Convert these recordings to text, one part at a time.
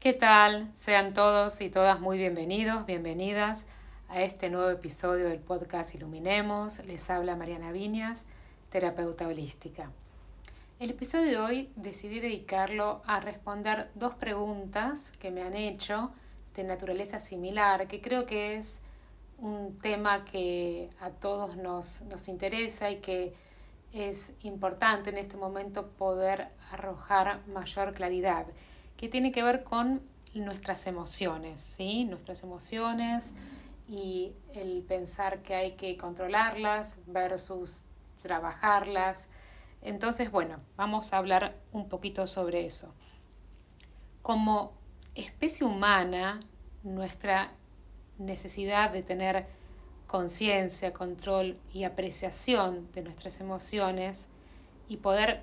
¿Qué tal? Sean todos y todas muy bienvenidos, bienvenidas a este nuevo episodio del podcast Iluminemos. Les habla Mariana Viñas, terapeuta holística. El episodio de hoy decidí dedicarlo a responder dos preguntas que me han hecho de naturaleza similar, que creo que es un tema que a todos nos, nos interesa y que es importante en este momento poder arrojar mayor claridad que tiene que ver con nuestras emociones, ¿sí? Nuestras emociones y el pensar que hay que controlarlas versus trabajarlas. Entonces, bueno, vamos a hablar un poquito sobre eso. Como especie humana, nuestra necesidad de tener conciencia, control y apreciación de nuestras emociones y poder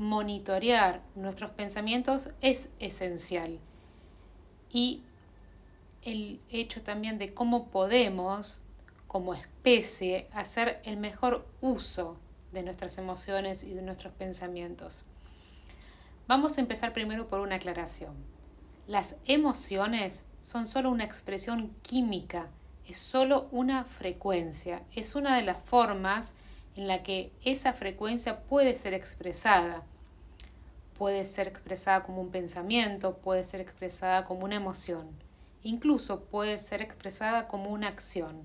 monitorear nuestros pensamientos es esencial. Y el hecho también de cómo podemos, como especie, hacer el mejor uso de nuestras emociones y de nuestros pensamientos. Vamos a empezar primero por una aclaración. Las emociones son solo una expresión química, es solo una frecuencia, es una de las formas en la que esa frecuencia puede ser expresada. Puede ser expresada como un pensamiento, puede ser expresada como una emoción, incluso puede ser expresada como una acción.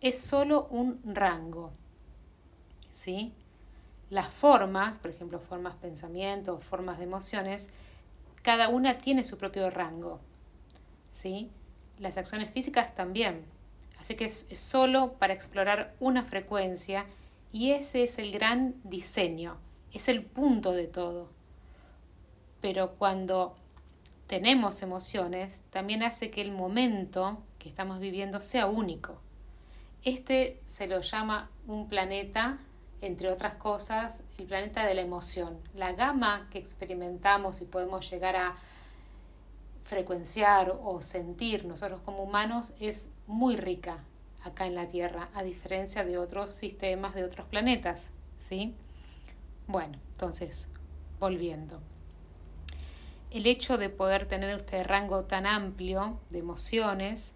Es solo un rango. ¿Sí? Las formas, por ejemplo, formas pensamiento, formas de emociones, cada una tiene su propio rango. ¿Sí? Las acciones físicas también. Así que es, solo para explorar una frecuencia y ese es el gran diseño, es el punto de todo. Pero cuando tenemos emociones, también hace que el momento que estamos viviendo sea único. Este se lo llama un planeta, entre otras cosas, el planeta de la emoción. La gama que experimentamos y podemos llegar a frecuenciar o sentir nosotros como humanos es muy rica, acá en la Tierra, a diferencia de otros sistemas de otros planetas, ¿sí? Bueno, entonces, volviendo. El hecho de poder tener este rango tan amplio de emociones,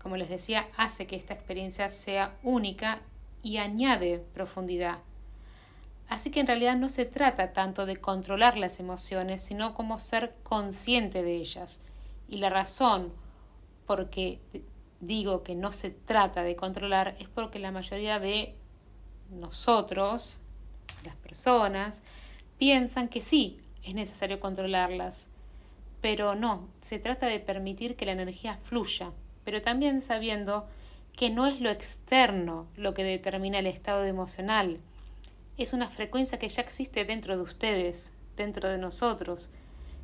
como les decía, hace que esta experiencia sea única y añade profundidad. Así que en realidad no se trata tanto de controlar las emociones, sino como ser consciente de ellas. Y la razón por qué digo que no se trata de controlar es porque la mayoría de nosotros, las personas, piensan que sí, es necesario controlarlas. Pero no, se trata de permitir que la energía fluya, pero también sabiendo que no es lo externo lo que determina el estado emocional. Es una frecuencia que ya existe dentro de ustedes, dentro de nosotros,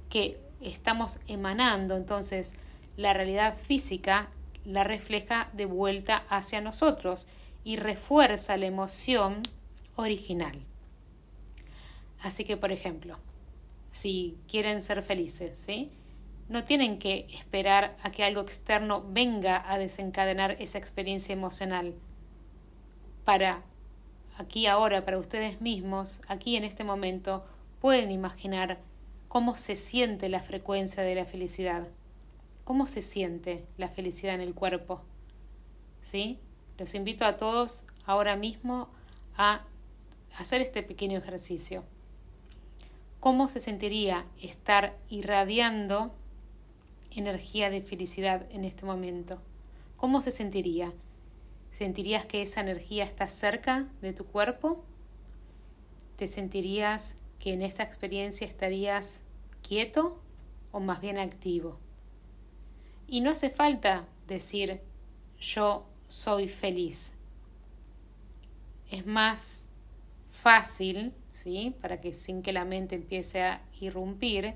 que estamos emanando. Entonces, la realidad física la refleja de vuelta hacia nosotros y refuerza la emoción original. Así que, por ejemplo, si quieren ser felices, ¿sí? No tienen que esperar a que algo externo venga a desencadenar esa experiencia emocional. Para aquí ahora, para ustedes mismos, aquí en este momento, pueden imaginar cómo se siente la frecuencia de la felicidad. ¿Cómo se siente la felicidad en el cuerpo? ¿Sí? Los invito a todos ahora mismo a hacer este pequeño ejercicio. ¿Cómo se sentiría estar irradiando energía de felicidad en este momento? ¿Cómo se sentiría? ¿Sentirías que esa energía está cerca de tu cuerpo? ¿Te sentirías que en esta experiencia estarías quieto o más bien activo? Y no hace falta decir yo soy feliz. Es más fácil, ¿sí? Para que sin que la mente empiece a irrumpir,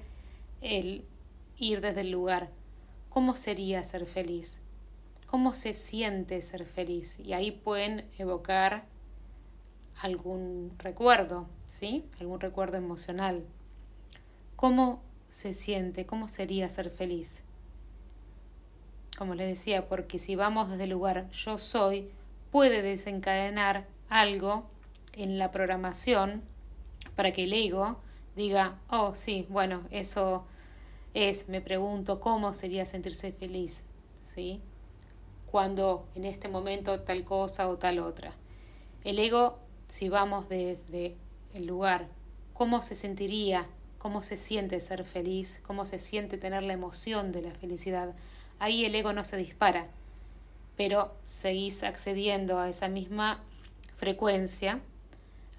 el ir desde el lugar. ¿Cómo sería ser feliz? ¿Cómo se siente ser feliz? Y ahí pueden evocar algún recuerdo, ¿sí? Algún recuerdo emocional. ¿Cómo se siente? ¿Cómo sería ser feliz? como les decía, porque si vamos desde el lugar yo soy, puede desencadenar algo en la programación para que el ego diga, oh sí, bueno, eso es, me pregunto, ¿cómo sería sentirse feliz? ¿Sí? Cuando en este momento tal cosa o tal otra. El ego, si vamos desde el lugar, ¿cómo se sentiría? ¿Cómo se siente ser feliz? ¿Cómo se siente tener la emoción de la felicidad? Ahí el ego no se dispara, pero seguís accediendo a esa misma frecuencia.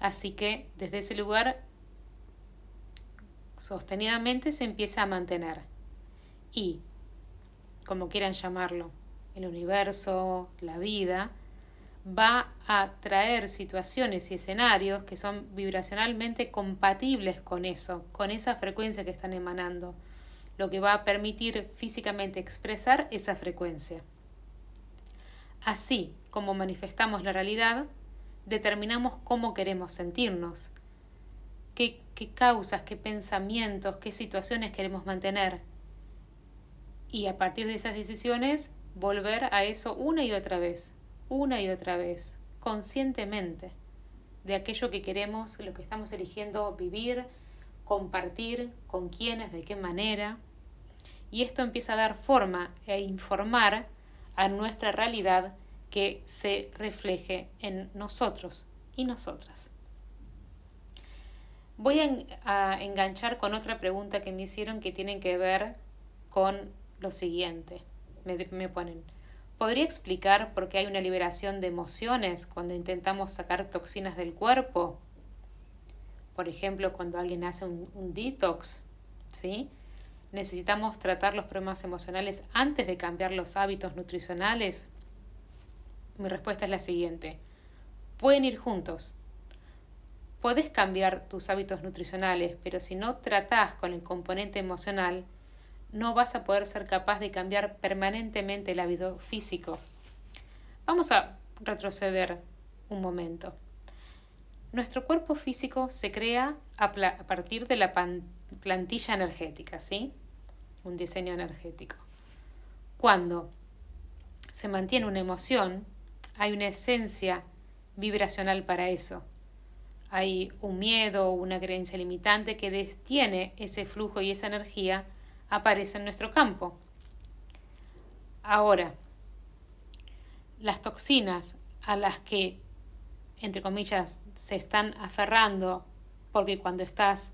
Así que desde ese lugar sostenidamente se empieza a mantener. Y, como quieran llamarlo, el universo, la vida, va a traer situaciones y escenarios que son vibracionalmente compatibles con eso, con esa frecuencia que están emanando, lo que va a permitir físicamente expresar esa frecuencia. Así como manifestamos la realidad, determinamos cómo queremos sentirnos, qué, qué causas, qué pensamientos, qué situaciones queremos mantener. Y a partir de esas decisiones, volver a eso una y otra vez, una y otra vez, conscientemente, de aquello que queremos, lo que estamos eligiendo vivir, compartir, con quiénes, de qué manera. Y esto empieza a dar forma e informar a nuestra realidad que se refleje en nosotros y nosotras. Voy a, enganchar con otra pregunta que me hicieron que tiene que ver con lo siguiente. Me, me ponen, ¿podría explicar por qué hay una liberación de emociones cuando intentamos sacar toxinas del cuerpo? Por ejemplo, cuando alguien hace un, un detox, ¿sí? ¿Necesitamos tratar los problemas emocionales antes de cambiar los hábitos nutricionales? Mi respuesta es la siguiente. Pueden ir juntos, Podés cambiar tus hábitos nutricionales, pero si no tratás con el componente emocional, no vas a poder ser capaz de cambiar permanentemente el hábito físico. Vamos a retroceder un momento. Nuestro cuerpo físico se crea a, partir de la plantilla energética, ¿sí? Un diseño energético. Cuando se mantiene una emoción, hay una esencia vibracional para eso hay un miedo una creencia limitante que detiene ese flujo y esa energía, aparece en nuestro campo. Ahora, las toxinas a las que, entre comillas, se están aferrando, porque cuando estás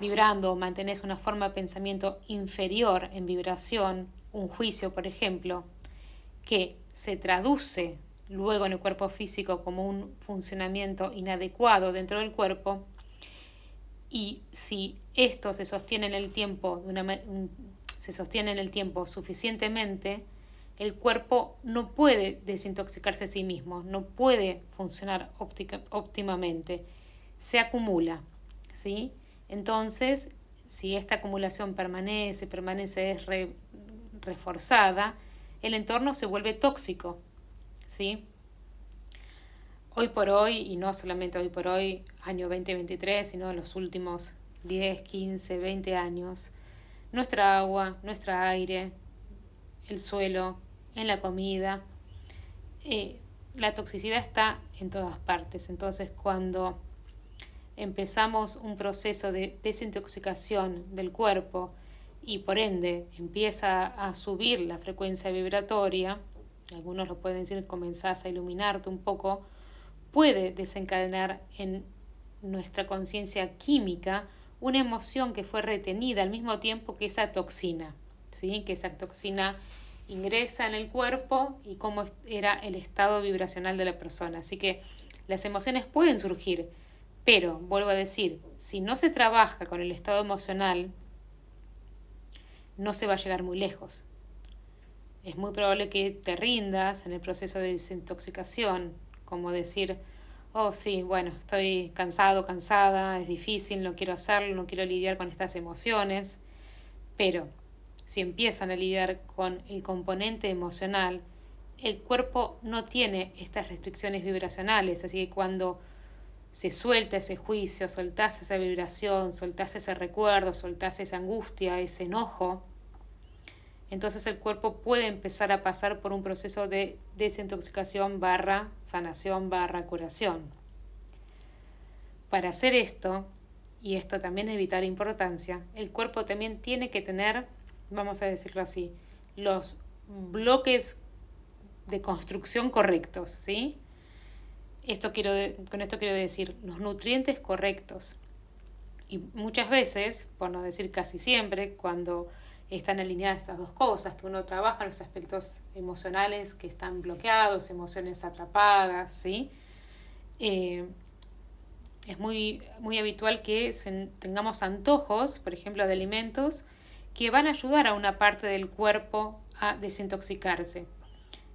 vibrando o mantenés una forma de pensamiento inferior en vibración, un juicio, por ejemplo, que se traduce luego en el cuerpo físico como un funcionamiento inadecuado dentro del cuerpo. Y si esto se sostiene en el tiempo se sostiene en el tiempo suficientemente el cuerpo no puede desintoxicarse a sí mismo no puede funcionar óptimamente. Se acumula ¿sí? entonces si esta acumulación permanece permanece es reforzada el entorno se vuelve tóxico ¿sí? Hoy por hoy, y no solamente hoy por hoy, año 2023, sino los últimos 10, 15, 20 años, nuestra agua, nuestro aire, el suelo, en la comida, eh, la toxicidad está en todas partes. Entonces, cuando empezamos un proceso de desintoxicación del cuerpo y por ende empieza a subir la frecuencia vibratoria, algunos lo pueden decir, comenzás a iluminarte un poco, puede desencadenar en nuestra conciencia química una emoción que fue retenida al mismo tiempo que esa toxina, ¿sí? que esa toxina ingresa en el cuerpo y cómo era el estado vibracional de la persona. Así que las emociones pueden surgir, pero vuelvo a decir, si no se trabaja con el estado emocional, no se va a llegar muy lejos es muy probable que te rindas en el proceso de desintoxicación, como decir, oh sí, bueno, estoy cansado, cansada, es difícil, no quiero hacerlo, no quiero lidiar con estas emociones, pero si empiezan a lidiar con el componente emocional, el cuerpo no tiene estas restricciones vibracionales, así que cuando se suelta ese juicio, soltás esa vibración, soltás ese recuerdo, soltás esa angustia, ese enojo, entonces el cuerpo puede empezar a pasar por un proceso de desintoxicación barra sanación barra curación. Para hacer esto, y esto también es vital importancia, el cuerpo también tiene que tener, vamos a decirlo así, los bloques de construcción correctos, ¿sí? Esto quiero, con esto quiero decir los nutrientes correctos. Y muchas veces, por no decir casi siempre, cuando están alineadas estas dos cosas, que uno trabaja los aspectos emocionales que están bloqueados, emociones atrapadas, ¿sí? Eh, es muy, muy habitual que tengamos antojos, por ejemplo, de alimentos, que van a ayudar a una parte del cuerpo a desintoxicarse.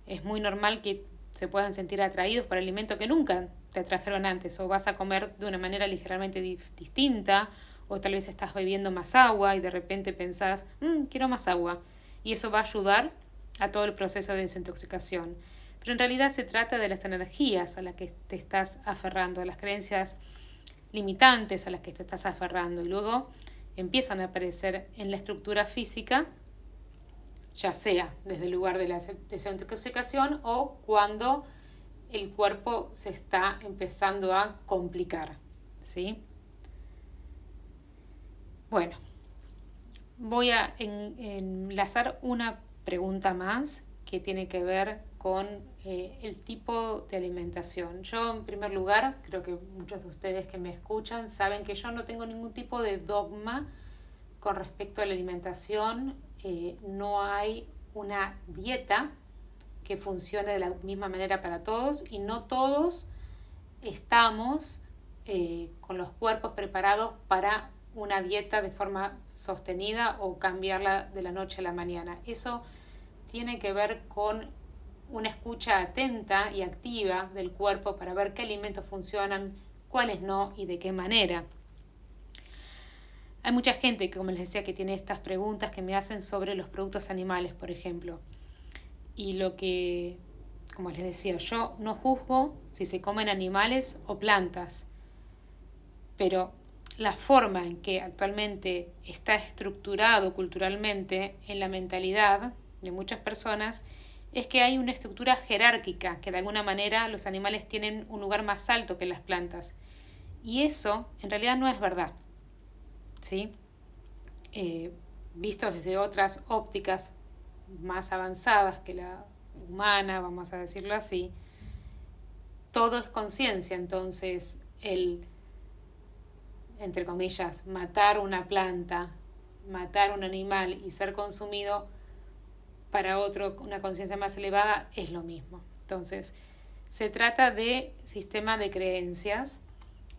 Es muy normal que se puedan sentir atraídos por alimentos que nunca te atrajeron antes, o vas a comer de una manera ligeramente distinta, o tal vez estás bebiendo más agua y de repente pensás, mm, quiero más agua, y eso va a ayudar a todo el proceso de desintoxicación. Pero en realidad se trata de las energías a las que te estás aferrando, de las creencias limitantes a las que te estás aferrando, y luego empiezan a aparecer en la estructura física, ya sea desde el lugar de la desintoxicación o cuando el cuerpo se está empezando a complicar. ¿sí? Bueno, voy a enlazar una pregunta más que tiene que ver con eh, el tipo de alimentación. Yo, en primer lugar, creo que muchos de ustedes que me escuchan saben que yo no tengo ningún tipo de dogma con respecto a la alimentación. Eh, no hay una dieta que funcione de la misma manera para todos y no todos estamos eh, con los cuerpos preparados para una dieta de forma sostenida o cambiarla de la noche a la mañana. Eso tiene que ver con una escucha atenta y activa del cuerpo para ver qué alimentos funcionan, cuáles no y de qué manera. Hay mucha gente, como les decía, que tiene estas preguntas que me hacen sobre los productos animales, por ejemplo. Y lo que, como les decía, yo no juzgo si se comen animales o plantas, pero la forma en que actualmente está estructurado culturalmente en la mentalidad de muchas personas es que hay una estructura jerárquica, que de alguna manera los animales tienen un lugar más alto que las plantas. Y eso en realidad no es verdad. ¿sí? Eh, visto desde otras ópticas más avanzadas que la humana, vamos a decirlo así, todo es conciencia, entonces el, entre comillas, matar una planta, matar un animal y ser consumido para otro una conciencia más elevada es lo mismo. Entonces, se trata de sistema de creencias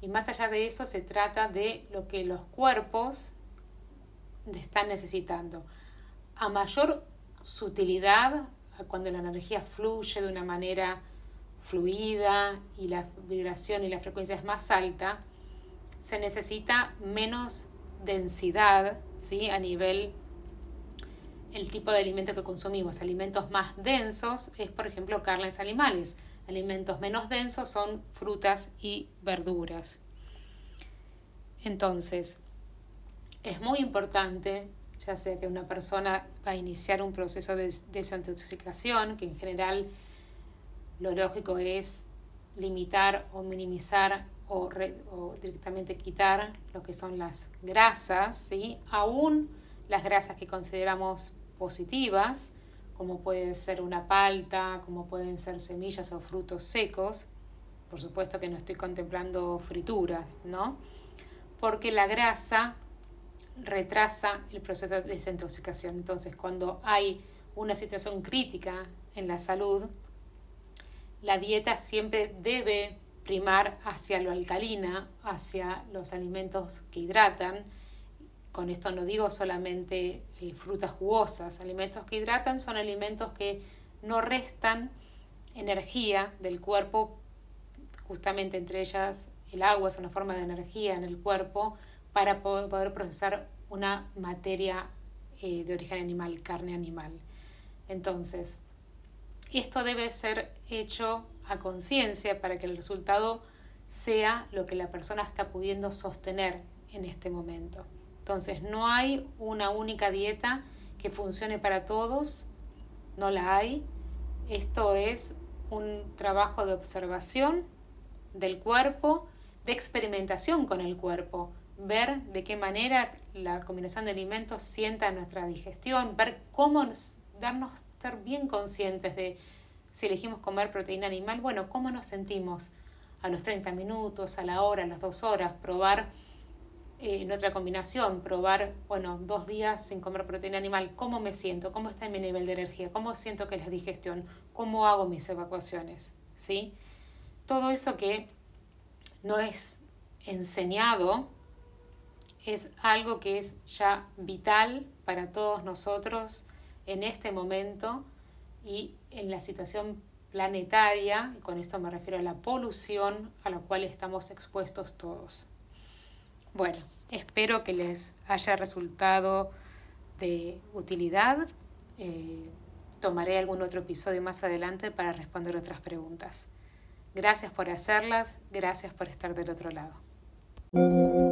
y más allá de eso se trata de lo que los cuerpos están necesitando. A mayor sutilidad, cuando la energía fluye de una manera fluida y la vibración y la frecuencia es más alta, se necesita menos densidad ¿sí? a nivel el tipo de alimento que consumimos. Alimentos más densos es, por ejemplo, carnes animales. Alimentos menos densos son frutas y verduras. Entonces, es muy importante, ya sea que una persona va a iniciar un proceso de desintoxicación, que en general lo lógico es limitar o minimizar o, o, directamente quitar lo que son las grasas, ¿sí? aún las grasas que consideramos positivas, como puede ser una palta, como pueden ser semillas o frutos secos. Por supuesto que no estoy contemplando frituras, ¿no? Porque la grasa retrasa el proceso de desintoxicación. Entonces, cuando hay una situación crítica en la salud, la dieta siempre debe primar hacia lo alcalina, hacia los alimentos que hidratan, con esto no digo solamente eh, frutas jugosas, alimentos que hidratan son alimentos que no restan energía del cuerpo, justamente entre ellas el agua es una forma de energía en el cuerpo para poder procesar una materia eh, de origen animal, carne animal. Entonces, esto debe ser hecho a conciencia para que el resultado sea lo que la persona está pudiendo sostener en este momento. Entonces, no hay una única dieta que funcione para todos, no la hay. Esto es un trabajo de observación del cuerpo, de experimentación con el cuerpo, ver de qué manera la combinación de alimentos sienta nuestra digestión, ver cómo darnos, ser bien conscientes de si elegimos comer proteína animal, bueno, cómo nos sentimos a los 30 minutos, a la hora, a las dos horas, probar eh, en otra combinación, probar, bueno, dos días sin comer proteína animal, cómo me siento, cómo está mi nivel de energía, cómo siento que la digestión, cómo hago mis evacuaciones, ¿sí? Todo eso que no es enseñado es algo que es ya vital para todos nosotros en este momento y en la situación planetaria, y con esto me refiero a la polución a la cual estamos expuestos todos. Bueno, espero que les haya resultado de utilidad. Eh, tomaré algún otro episodio más adelante para responder otras preguntas. Gracias por hacerlas, gracias por estar del otro lado.